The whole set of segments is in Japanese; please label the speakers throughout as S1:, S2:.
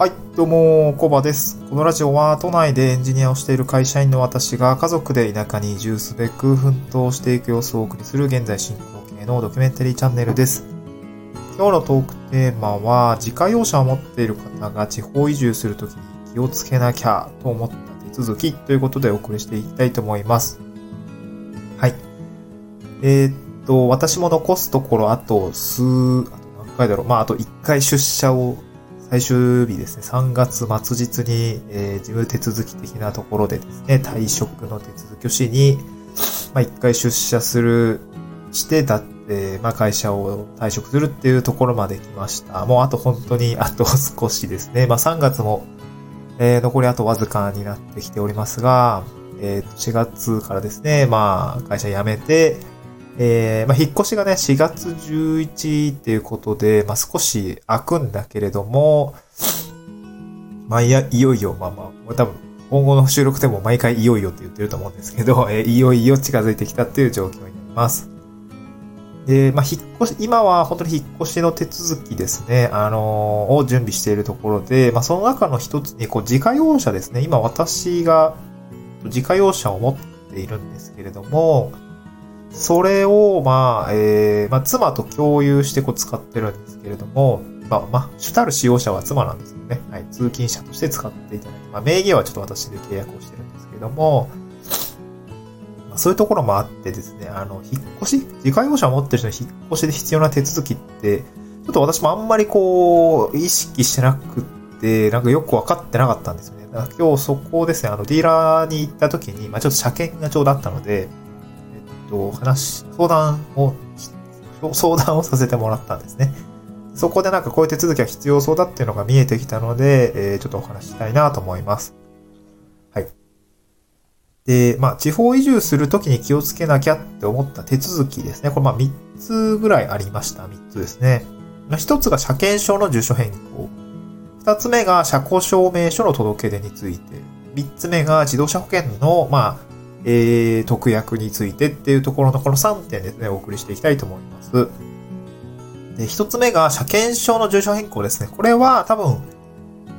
S1: はい、どうも、コバです。このラジオは都内でエンジニアをしている会社員の私が家族で田舎に移住すべく奮闘していく様子をお送りする現在進行形のドキュメンタリーチャンネルです。今日のトークテーマは、自家用車を持っている方が地方移住するときに気をつけなきゃと思った手続きということでお送りしていきたいと思います。はい。えーっと、私も残すところあと数、あと何回だろう。まあ、あと1回出社を最終日ですね、3月末日に、えー事務手続き的なところでですね、退職の手続きをしに、まあ、1回出社する、して、だって、まあ、会社を退職するっていうところまで来ました。もうあと本当にあと少しですね。まあ、3月も、えー残りあとわずかになってきておりますが、えー4月からですね、まあ、会社辞めて、えーまあ、引っ越しがね、4月11っていうことで、まあ、少し開くんだけれども、まあ、いや、いよいよ、まあまあ、多分、今後の収録でも毎回いよいよって言ってると思うんですけど、えーいよいよ近づいてきたっていう状況になります。で、まあ、引っ越し、今は本当に引っ越しの手続きですね、あのーを準備しているところで、まあ、その中の一つに、こう、自家用車ですね。今私が自家用車を持っているんですけれども、それを、まあ、えー、まあ、妻と共有してこう使ってるんですけれども、まあ、まあ、主たる使用者は妻なんですよね。はい。通勤者として使っていただいて、まあ、名義はちょっと私で契約をしてるんですけれども、まあ、そういうところもあってですね、あの、引っ越し？自家用車を持ってる人の引っ越しで必要な手続きって、ちょっと私もあんまりこう、意識してなくって、なんかよくわかってなかったんですよね。だから今日そこをですね、あの、ディーラーに行った時に、まあちょっと車検がちょうどあったので、と、話、相談を、相談をさせてもらったんですね。そこでなんかこういう手続きが必要そうだっていうのが見えてきたので、えーちょっとお話ししたいなと思います。はい。で、まあ、地方移住するときに気をつけなきゃって思った手続きですね。これまあ3つぐらいありました。3つですね。まあ1つが車検証の住所変更。2つ目が車庫証明書の届け出について。3つ目が自動車保険の、まあ、えー、特約についてっていうところのこの3点ですね、お送りしていきたいと思います。で、1つ目が車検証の住所変更ですね。これは多分、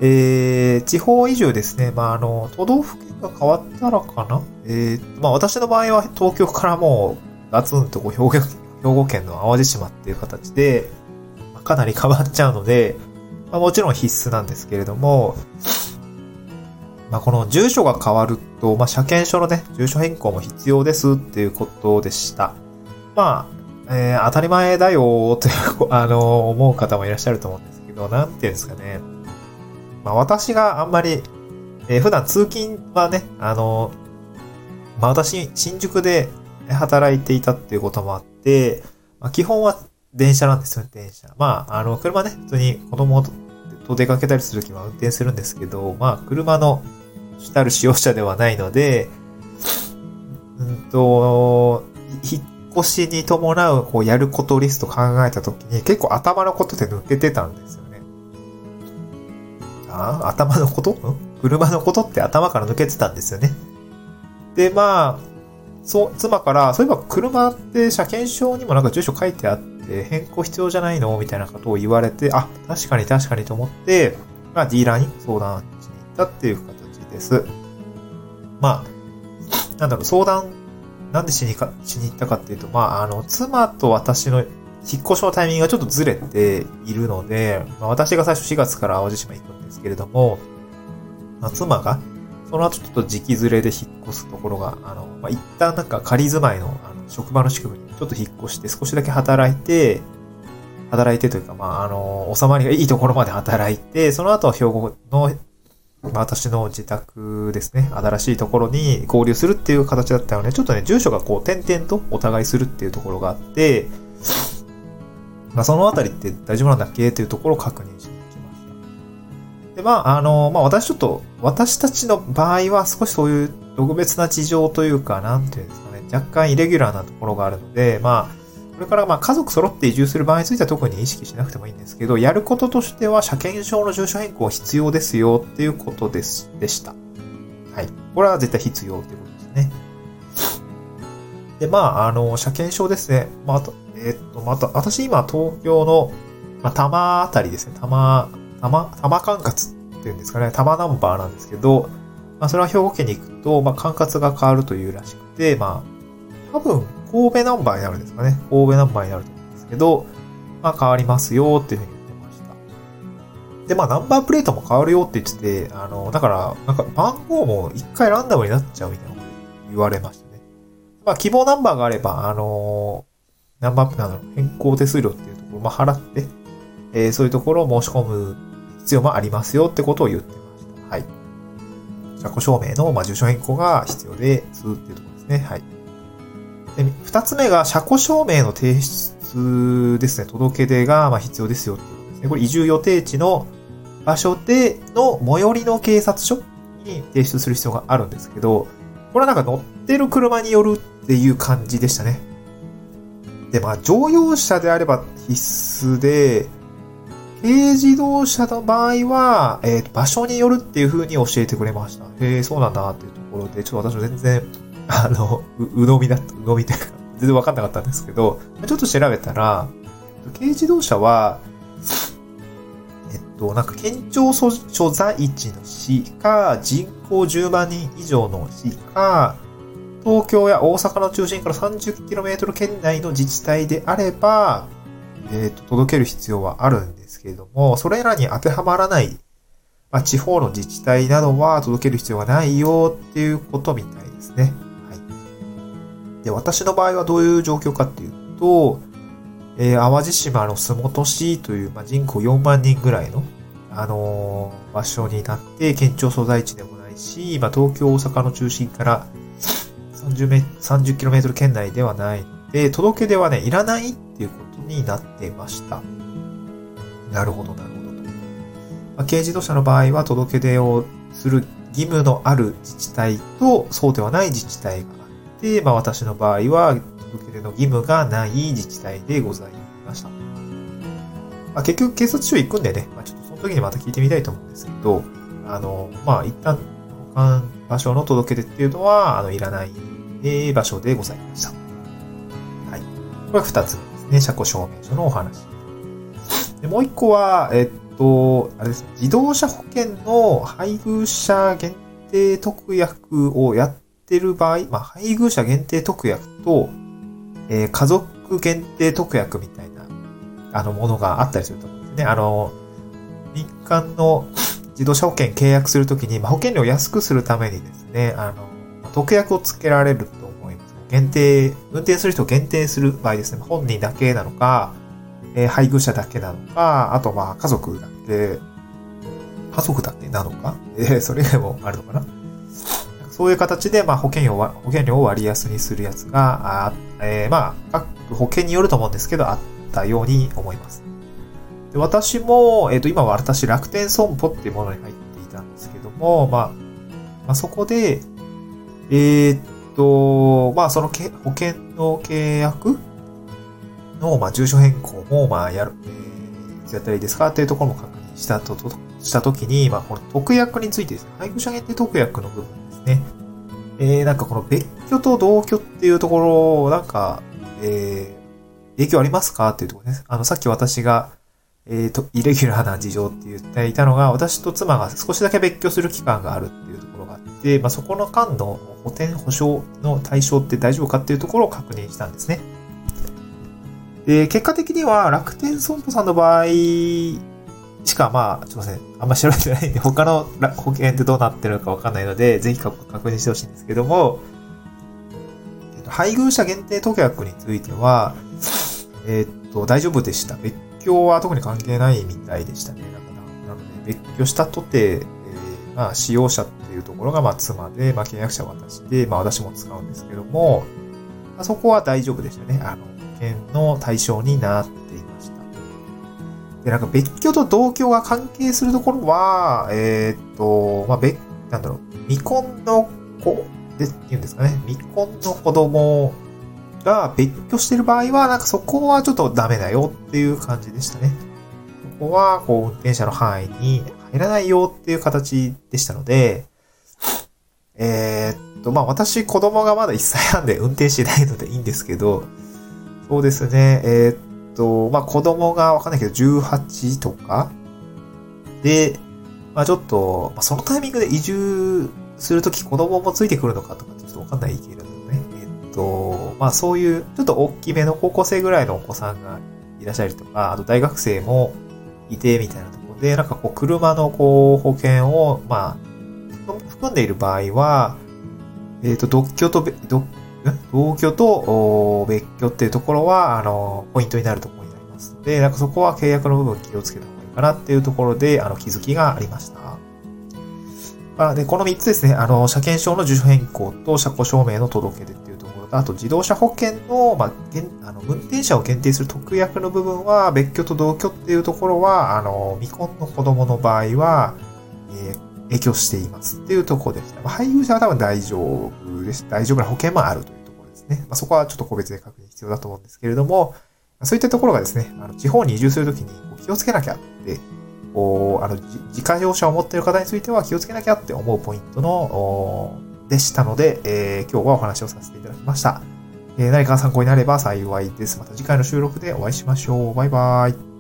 S1: えー、地方移住ですね。まあ、あの、都道府県が変わったらかなえー、まあ、私の場合は東京からもう、ガツンとこう兵庫、兵庫県の淡路島っていう形で、かなり変わっちゃうので、まあ、もちろん必須なんですけれども、まあ、この住所が変わると、まあ、車検証のね、住所変更も必要ですっていうことでした。まあ、えー当たり前だよという、あの、思う方もいらっしゃると思うんですけど、なんていうんですかね。まあ、私があんまり、えー普段通勤はね、あの、まあ、私、新宿で働いていたっていうこともあって、まあ、基本は電車なんですよね、電車。まあ、あの、車ね、普通に子供と出かけたりするときは運転するんですけど、まあ、車の主たる使用者ではないので、うんと、引っ越しに伴う、こう、やることリスト考えたときに、結構頭のことで抜けてたんですよね。あ頭のこと車のことって頭から抜けてたんですよね。で、まあ、そう、妻から、そういえば車って車検証にもなんか住所書いてあって、変更必要じゃないのみたいなことを言われて、あ、確かに確かにと思って、まあ、ディーラーに相談しに行ったっていう形です。まあ、なんだろう、相談、なんでしにか、しに行ったかっていうと、まあ、あの、妻と私の引っ越しのタイミングがちょっとずれているので、まあ、私が最初4月から淡路島行くんですけれども、まあ、妻が、その後ちょっと時期ずれで引っ越すところが、あの、まあ、一旦なんか仮住まいの、あの、職場の宿区にちょっと引っ越して少しだけ働いて、働いてというか、まあ、あの、収まりがいいところまで働いて、その後は兵庫の、私の自宅ですね、新しいところに合流するっていう形だったので、ちょっとね、住所がこう、点々とお互いするっていうところがあって、まあ、そのあたりって大丈夫なんだっけ？っていうところを確認しに行きました。で、まあ、あの、まあ、私ちょっと、私たちの場合は少しそういう特別な事情というか、なんていうんですかね、若干イレギュラーなところがあるので、まあ、それからまあ家族揃って移住する場合については特に意識しなくてもいいんですけど、やることとしては車検証の住所変更必要ですよっていうことです、でした。はい。これは絶対必要っていうことですね。で、まあ、あの、車検証ですね。まあ、あと、えっと、また、私今東京の、まあ、多摩あたりですね。多摩、多摩、多摩管轄っていうんですかね、玉ナンバーなんですけど、まあ、それは兵庫県に行くと、まあ、管轄が変わるというらしくて、まあ、多分、神戸ナンバーになるんですかね。神戸ナンバーになると思うんですけど、まあ、変わりますよっていうふうに言ってました。で、まあ、ナンバープレートも変わるよって言ってて、あの、だから、なんか番号も一回ランダムになっちゃうみたいなこと言われましたね。まあ、希望ナンバーがあれば、あの、ナンバー、あの、変更手数料っていうところ、まあ、払って、えー、そういうところを申し込む必要もありますよってことを言ってました。はい。車庫証明の、まあ、住所変更が必要ですっていうところですね。はい。で、二つ目が、車庫証明の提出ですね。届け出が、まあ、必要ですよっていうことですね。これ、移住予定地の場所での最寄りの警察署に提出する必要があるんですけど、これはなんか乗ってる車によるっていう感じでしたね。で、まあ、乗用車であれば必須で、軽自動車の場合は、えー、場所によるっていう風に教えてくれました。へえ、そうなんだっていうところで、ちょっと私も全然、あの、う、うのみだった、うのみというか、全然わかんなかったんですけど、ちょっと調べたら、軽自動車は、えっと、なんか県庁所所在地の市か、人口10万人以上の市か、東京や大阪の中心から 30km 圏内の自治体であれば、えっ、ー、と、届ける必要はあるんですけれども、それらに当てはまらない、まあ、地方の自治体などは届ける必要がないよっていうことみたいですね。で、私の場合はどういう状況かっていうと、えー、淡路島の洲本市という、まあ、人口4万人ぐらいの、あのー、場所になって、県庁所在地でもないし、まあ、東京、大阪の中心から30メ、30km 圏内ではないで、届け出はね、いらないっていうことになってました。なるほど、なるほどと。まあ、軽自動車の場合は届け出をする義務のある自治体と、そうではない自治体があって、まあ、私の場合は、届け出の義務がない自治体でございました。まあ、結局、警察署行くんでね、まあ、ちょっとその時にまた聞いてみたいと思うんですけど、あの、まあ、一旦、保管場所の届け出っていうのは、あの、いらない場所でございました。はい。これは二つ目ですね。車庫証明書のお話。でもう一個は、えっと、あれですね。自動車保険の配偶者限定特約をやってる場合、まあ、配偶者限定特約と、えー、家族限定特約みたいな、あの、ものがあったりすると思うんですね。あの、民間の自動車保険契約するときに、まあ、保険料を安くするためにですね、あの、特約をつけられると思います。限定、運転する人を限定する場合ですね。本人だけなのか、えー、配偶者だけなのか、あとまあ家族だけ、家族だけなのか、えー、それ以外もあるのかなそういう形で、まあ、保険料は、保険料を割安にするやつが、あえー、まあ、各保険によると思うんですけど、あったように思います。で私も、えっ、ー、と、今は私、楽天損保っていうものに入っていたんですけども、まあ、まあ、そこで、えー、っと、まあ、そのけ保険の契約の、まあ、住所変更も、まあ、やる、えー、やったらいいですか？っていうところも確認したと、としたときに、まあ、この特約についてですね、配偶者限定特約の部分ね。えー、なんかこの別居と同居っていうところ、なんか、えー、影響ありますかっていうところです。あの、さっき私が、えー、と、イレギュラーな事情って言っていたのが、私と妻が少しだけ別居する期間があるっていうところがあって、まあ、そこの間の補填保証の対象って大丈夫かっていうところを確認したんですね。で、結果的には楽天損保さんの場合しか、まあ、すいません。あんま調べてないんで、他の保険ってどうなってるかわかんないので、ぜひ確認してほしいんですけども、配偶者限定特約については、えー、っと、大丈夫でした。別居は特に関係ないみたいでしたね。だから、なので、別居したとて、えー、まあ、使用者っていうところが、まあ、妻で、まあ、契約者は私で、まあ、私も使うんですけども、まあ、そこは大丈夫でしたね。あの、保険の対象になっ。で、なんか別居と同居が関係するところは、えー、っと、まあ、別、なんだろう、未婚の子で言うんですかね。未婚の子供が別居してる場合は、なんかそこはちょっとダメだよっていう感じでしたね。ここは、こう、運転者の範囲に入らないよっていう形でしたので、えー、っと、まあ、私、子供がまだ1歳半で運転してないのでいいんですけど、そうですね、えー、っと、まあ、子供がわかんないけど、18とかで、まあちょっと、まあ、そのタイミングで移住するとき子供もついてくるのかとかちょっとわかんないけれどね。えっと、まあそういう、ちょっと大きめの高校生ぐらいのお子さんがいらっしゃるとか、あと大学生もいてみたいなところで、なんかこう車のこう保険を、まあ、含んでいる場合は、えっ、と、独居と、独同居と別居っていうところは、あの、ポイントになるところになりますので、なんかそこは契約の部分気をつけた方がいいかなっていうところで、あの、気づきがありました。あで、この3つですね、あの、車検証の住所変更と車庫証明の届け出っていうところと、あと自動車保険の、まあ、あの運転者を限定する特約の部分は、別居と同居っていうところは、あの、未婚の子供の場合は、えー影響していますっていうところでした。まあ、配偶者は多分大丈夫です。大丈夫な保険もあるというところですね。まあ、そこはちょっと個別で確認必要だと思うんですけれども、そういったところがですね、あの地方に移住するときに気をつけなきゃって、こう、あの、自家用車を持っている方については気をつけなきゃって思うポイントの、でしたので、えー、今日はお話をさせていただきました。えー、何か参考になれば幸いです。また次回の収録でお会いしましょう。バイバイ。